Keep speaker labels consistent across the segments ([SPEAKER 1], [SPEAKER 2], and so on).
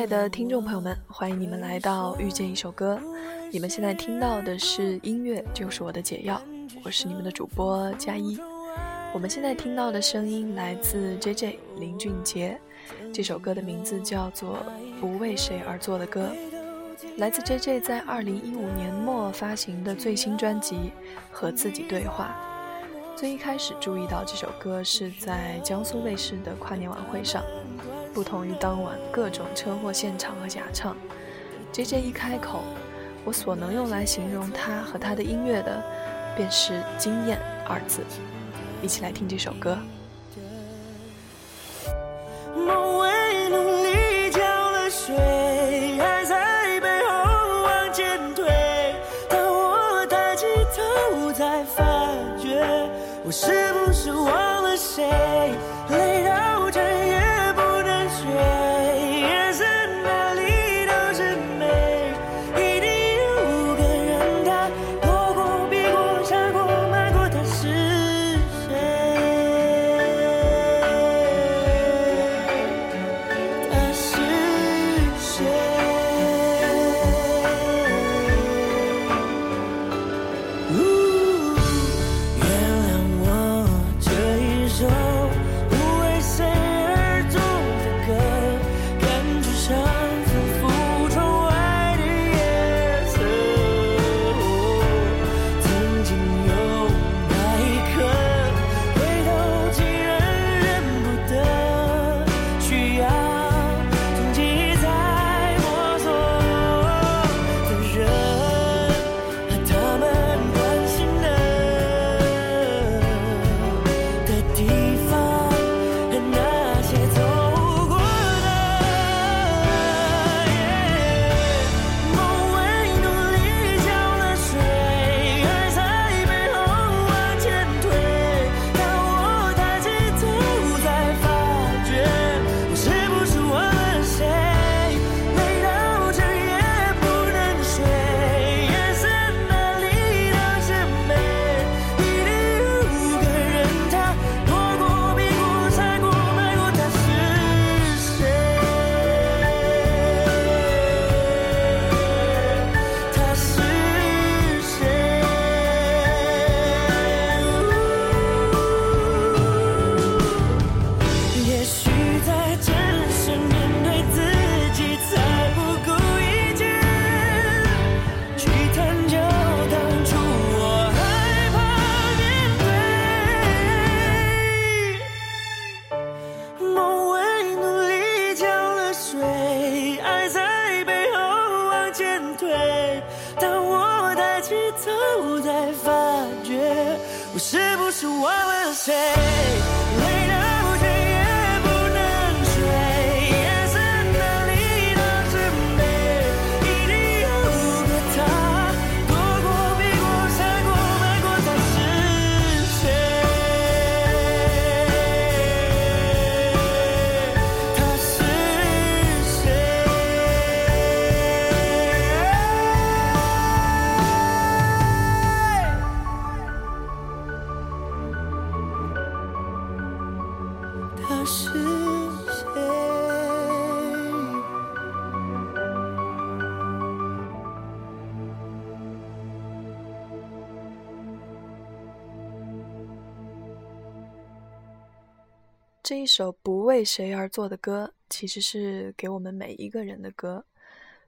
[SPEAKER 1] 亲爱的听众朋友们，欢迎你们来到遇见一首歌。你们现在听到的是音乐就是我的解药，我是你们的主播佳一。我们现在听到的声音来自 J J 林俊杰，这首歌的名字叫做《不为谁而作的歌》，来自 J J 在二零一五年末发行的最新专辑《和自己对话》。最一开始注意到这首歌是在江苏卫视的跨年晚会上。不同于当晚各种车祸现场和假唱，J J 一开口，我所能用来形容他和他的音乐的，便是惊艳二字。一起来听这首歌。他是谁这一首不为谁而作的歌，其实是给我们每一个人的歌。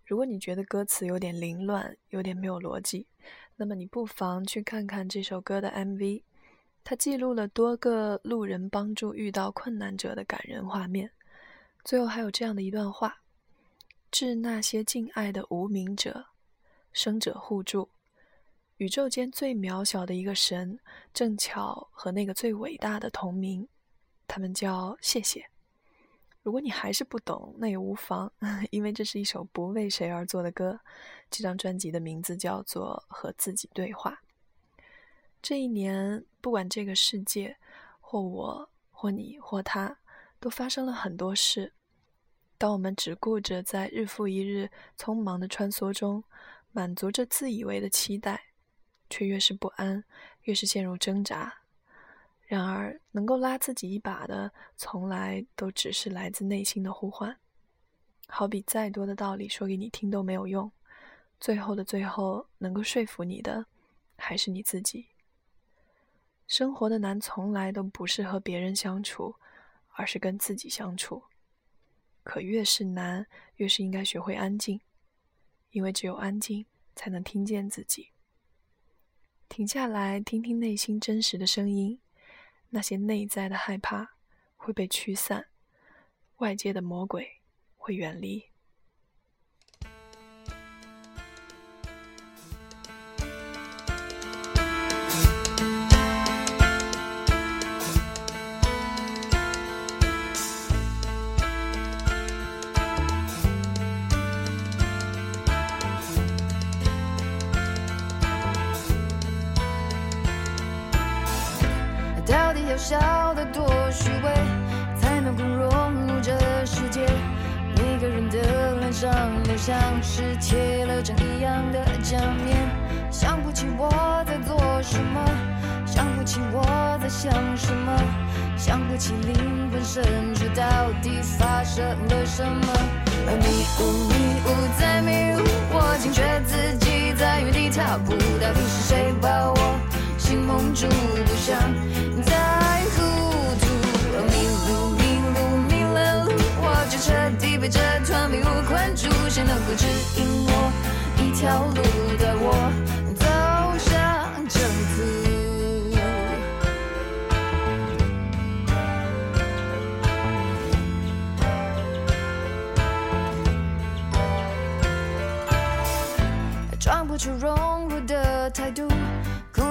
[SPEAKER 1] 如果你觉得歌词有点凌乱，有点没有逻辑，那么你不妨去看看这首歌的 MV。它记录了多个路人帮助遇到困难者的感人画面。最后还有这样的一段话：致那些敬爱的无名者，生者互助。宇宙间最渺小的一个神，正巧和那个最伟大的同名。他们叫谢谢。如果你还是不懂，那也无妨，因为这是一首不为谁而作的歌。这张专辑的名字叫做《和自己对话》。这一年，不管这个世界，或我，或你，或他，都发生了很多事。当我们只顾着在日复一日匆忙的穿梭中，满足着自以为的期待，却越是不安，越是陷入挣扎。然而，能够拉自己一把的，从来都只是来自内心的呼唤。
[SPEAKER 2] 好比再多的道理说给你听都没有用，最后的最后，能够说服你的还是你自己。生活的难从来都不是和别人相处，而是跟自己相处。可越是难，越是应该学会安静，因为只有安静，才能听见自己。停下来，听听内心真实的声音，那些内在的害怕会被驱散，外界的魔鬼会远离。
[SPEAKER 3] 上都像是贴了张一样的假面。想不起我在做什么，想不起我在想什么，想不起灵魂深处到底发生了什么。迷雾迷雾在迷雾，我惊觉自己在原地踏步，到底是谁把我心蒙住？不想。彻底被这团迷雾困住，谁能够指引我一条路，带我走向正途？装不出融入的态度，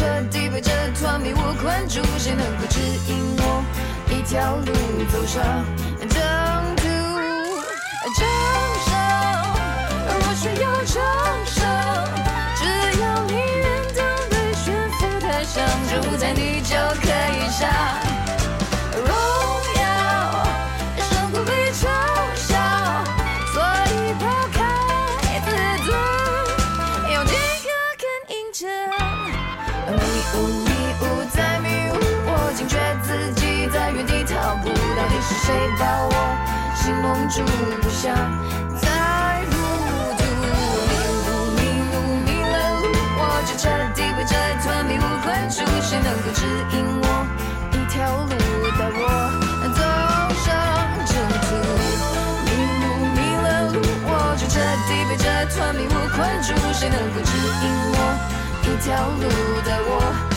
[SPEAKER 3] 彻底被这团迷雾困住，谁能够指引我一条路走上正途？掌声，我需要掌声，只要你愿当被悬浮台上，就在你就可以上。是谁把我心蒙住？不想再糊涂。迷路，迷路，迷了路，我就彻底被这团迷雾困住。谁能够指引我一条路，带我走上正途？迷路，迷了路，我就彻底被这团迷雾困住。谁能够指引我一条路，带我？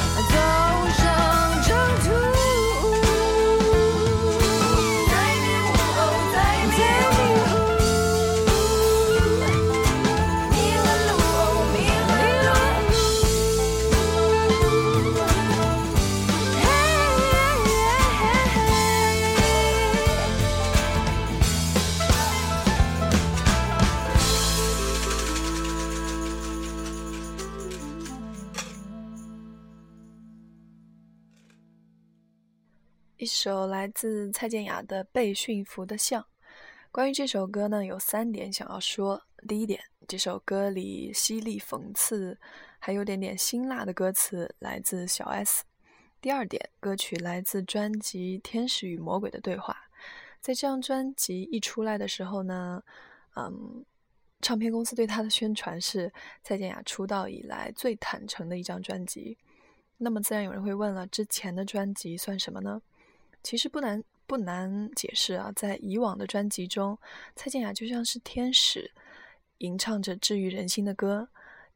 [SPEAKER 2] 首来自蔡健雅的《被驯服的象》。关于这首歌呢，有三点想要说。第一点，这首歌里犀利讽刺，还有点点辛辣的歌词来自小 S。第二点，歌曲来自专辑《天使与魔鬼的对话》。在这张专辑一出来的时候呢，嗯，唱片公司对他的宣传是蔡健雅出道以来最坦诚的一张专辑。那么自然有人会问了，之前的专辑算什么呢？其实不难不难解释啊，在以往的专辑中，蔡健雅就像是天使，吟唱着治愈人心的歌，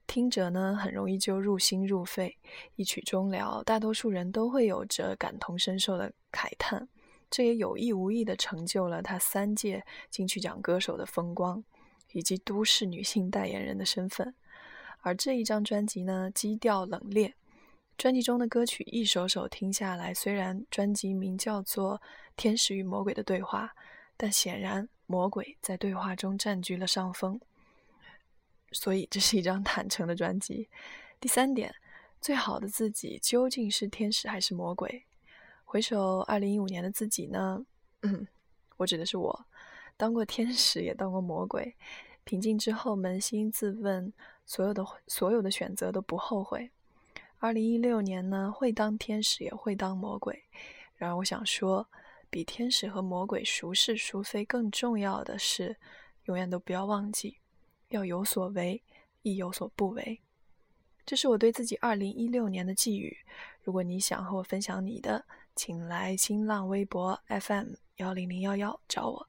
[SPEAKER 2] 听者呢很容易就入心入肺，一曲终了，大多数人都会有着感同身受的慨叹，这也有意无意的成就了她三届金曲奖歌手的风光，以及都市女性代言人的身份。而这一张专辑呢，基调冷冽。专辑中的歌曲一首首听下来，虽然专辑名叫做《天使与魔鬼的对话》，但显然魔鬼在对话中占据了上风。所以这是一张坦诚的专辑。第三点，最好的自己究竟是天使还是魔鬼？回首二零一五年的自己呢？嗯，我指的是我，当过天使也当过魔鬼。平静之后，扪心自问，所有的所有的选择都不后悔。二零一六年呢，会当天使也会当魔鬼。然而，我想说，比天使和魔鬼孰是孰非更重要的是，永远都不要忘记。要有所为，亦有所不为，这是我对自己二零一六年的寄语。如果你想和我分享你的，请来新浪微博 FM 幺零零幺幺找我。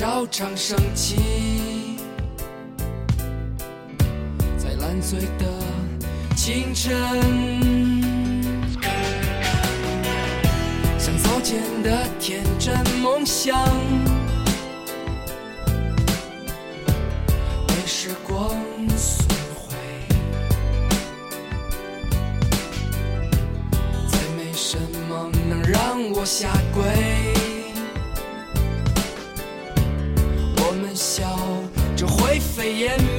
[SPEAKER 4] 照常升起，在烂醉的清晨，像早前的天真梦想，被时光损毁，再没什么能让我下跪。这灰飞烟灭。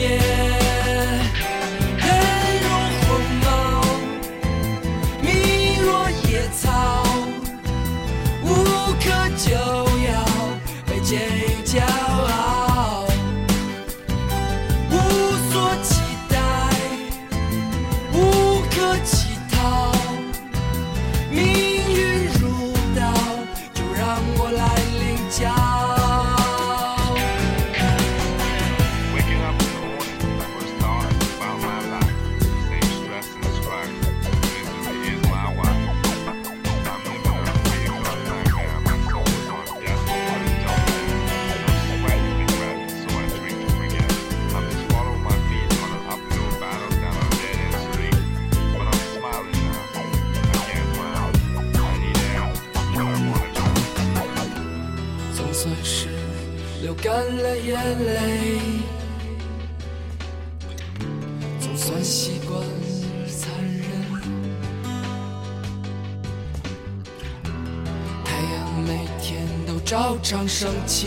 [SPEAKER 4] 照常升起，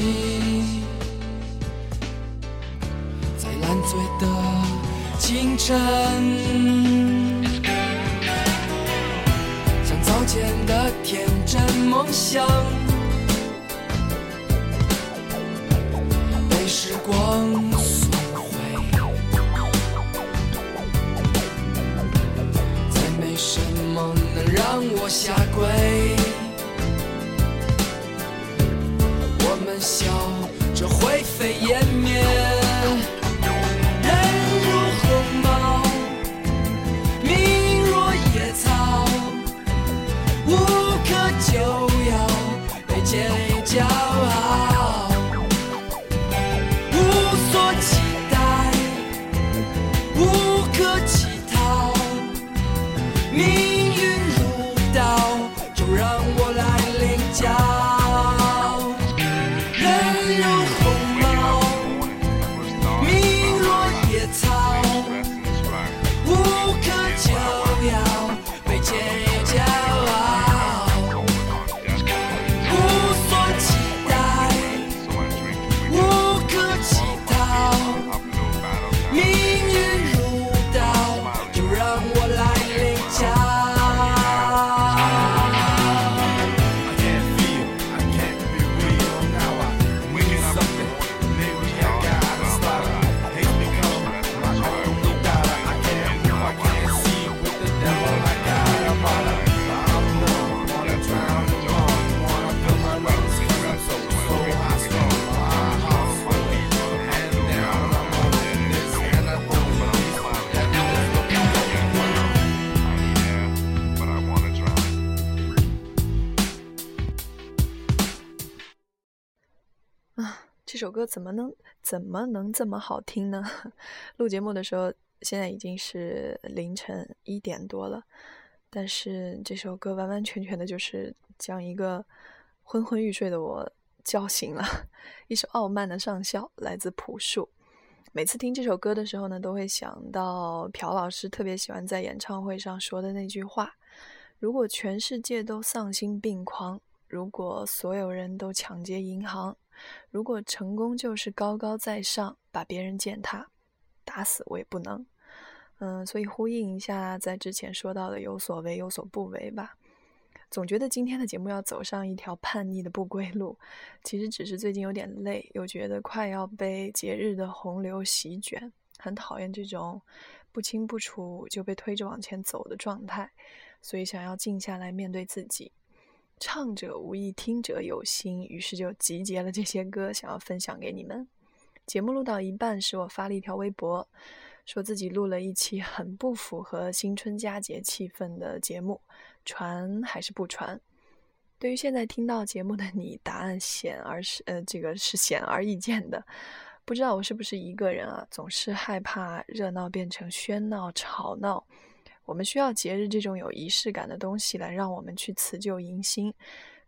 [SPEAKER 4] 在烂醉的清晨，像早前的天真梦想，被时光损毁，再没什么能让我下跪。笑着灰飞烟灭，
[SPEAKER 2] 怎么能怎么能这么好听呢？录节目的时候，现在已经是凌晨一点多了，但是这首歌完完全全的就是将一个昏昏欲睡的我叫醒了。一首傲慢的上校，来自朴树。每次听这首歌的时候呢，都会想到朴老师特别喜欢在演唱会上说的那句话：“如果全世界都丧心病狂，如果所有人都抢劫银行，如果成功就是高高在上，把别人践踏，打死我也不能。”嗯，所以呼应一下在之前说到的“有所为有所不为”吧。总觉得今天的节目要走上一条叛逆的不归路，其实只是最近有点累，又觉得快要被节日的洪流席卷，很讨厌这种不清不楚就被推着往前走的状态，所以想要静下来面对自己。唱者无意，听者有心，于是就集结了这些歌，想要分享给你们。节目录到一半时，我发了一条微博，说自己录了一期很不符合新春佳节气氛的节目。传还是不传？对于现在听到节目的你，答案显而是呃，这个是显而易见的。不知道我是不是一个人啊？总是害怕热闹变成喧闹吵闹。我们需要节日这种有仪式感的东西来让我们去辞旧迎新。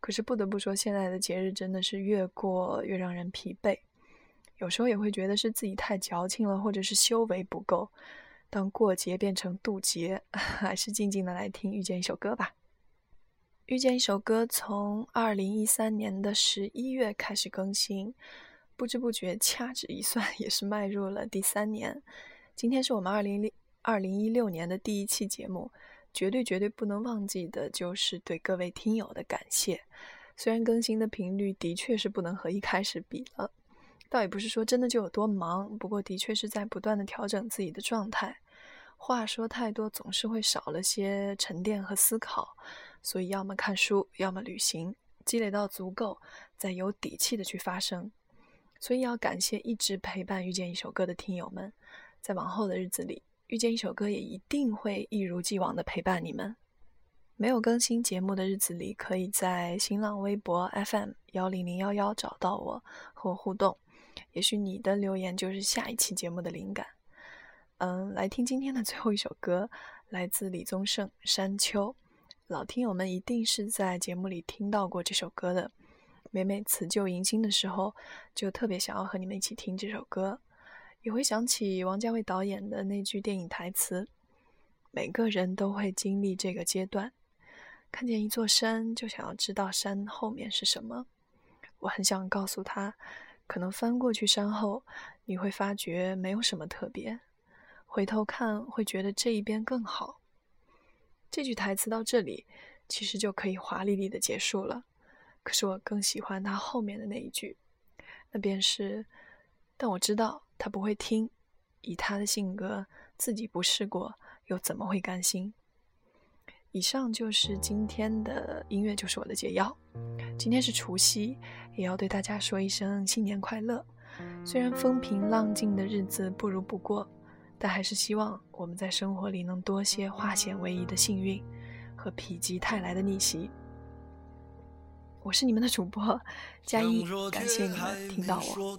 [SPEAKER 2] 可是不得不说，现在的节日真的是越过越让人疲惫。有时候也会觉得是自己太矫情了，或者是修为不够。当过节变成渡劫，还是静静的来听《遇见一首歌》吧。《遇见一首歌》从二零一三年的十一月开始更新，不知不觉掐指一算，也是迈入了第三年。今天是我们二零零二零一六年的第一期节目，绝对绝对不能忘记的就是对各位听友的感谢。虽然更新的频率的确是不能和一开始比了。倒也不是说真的就有多忙，不过的确是在不断的调整自己的状态。话说太多，总是会少了些沉淀和思考，所以要么看书，要么旅行，积累到足够，再有底气的去发声。所以要感谢一直陪伴遇见一首歌的听友们，在往后的日子里，遇见一首歌也一定会一如既往的陪伴你们。没有更新节目的日子里，可以在新浪微博 FM 幺零零幺幺找到我，和我互动。也许你的留言就是下一期节目的灵感。嗯，来听今天的最后一首歌，来自李宗盛《山丘》。老听友们一定是在节目里听到过这首歌的。每每辞旧迎新的时候，就特别想要和你们一起听这首歌，也会想起王家卫导演的那句电影台词：“每个人都会经历这个阶段，看见一座山，就想要知道山后面是什么。”我很想告诉他。可能翻过去山后，你会发觉没有什么特别。回头看，会觉得这一边更好。这句台词到这里，其实就可以华丽丽的结束了。可是我更喜欢他后面的那一句，那便是：但我知道他不会听。以他的性格，自己不试过，又怎么会甘心？以上就是今天的音乐，就是我的解药。今天是除夕，也要对大家说一声新年快乐。虽然风平浪静的日子不如不过，但还是希望我们在生活里能多些化险为夷的幸运和否极泰来的逆袭。我是你们的主播佳一，感谢你们听到我。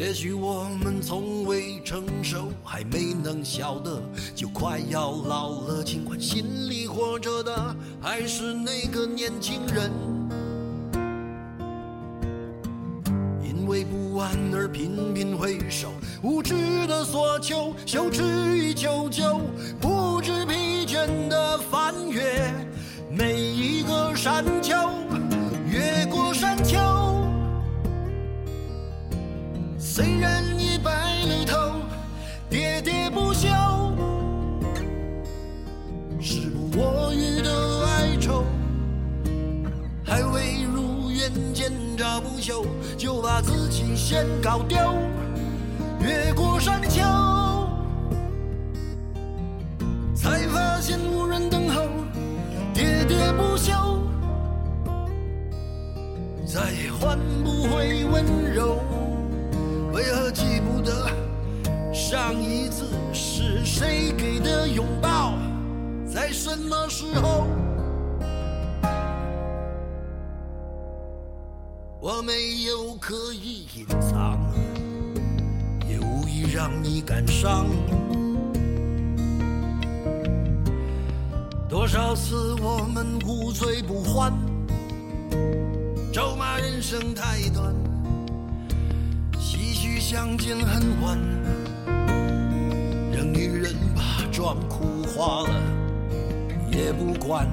[SPEAKER 5] 也许我们从未成熟，还没能晓得，就快要老了。尽管心里活着的还是那个年轻人。因为不安而频频回首，无知的索求，羞耻与求救，不知疲倦的翻越每一个山丘，先搞丢，越过山丘，多少次我们无醉不欢，咒骂人生太短。唏嘘相见恨晚，让女人把妆哭花了也不管。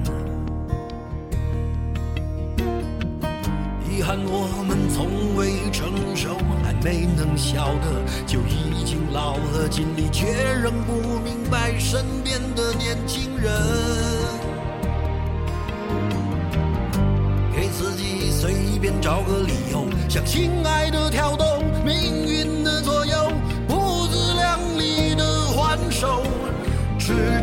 [SPEAKER 5] 遗憾我们从未成熟，没能晓得就已经老了，尽力却仍不明白身边的年轻人。给自己随便找个理由，向心爱的挑逗，命运的左右，不自量力的还手，直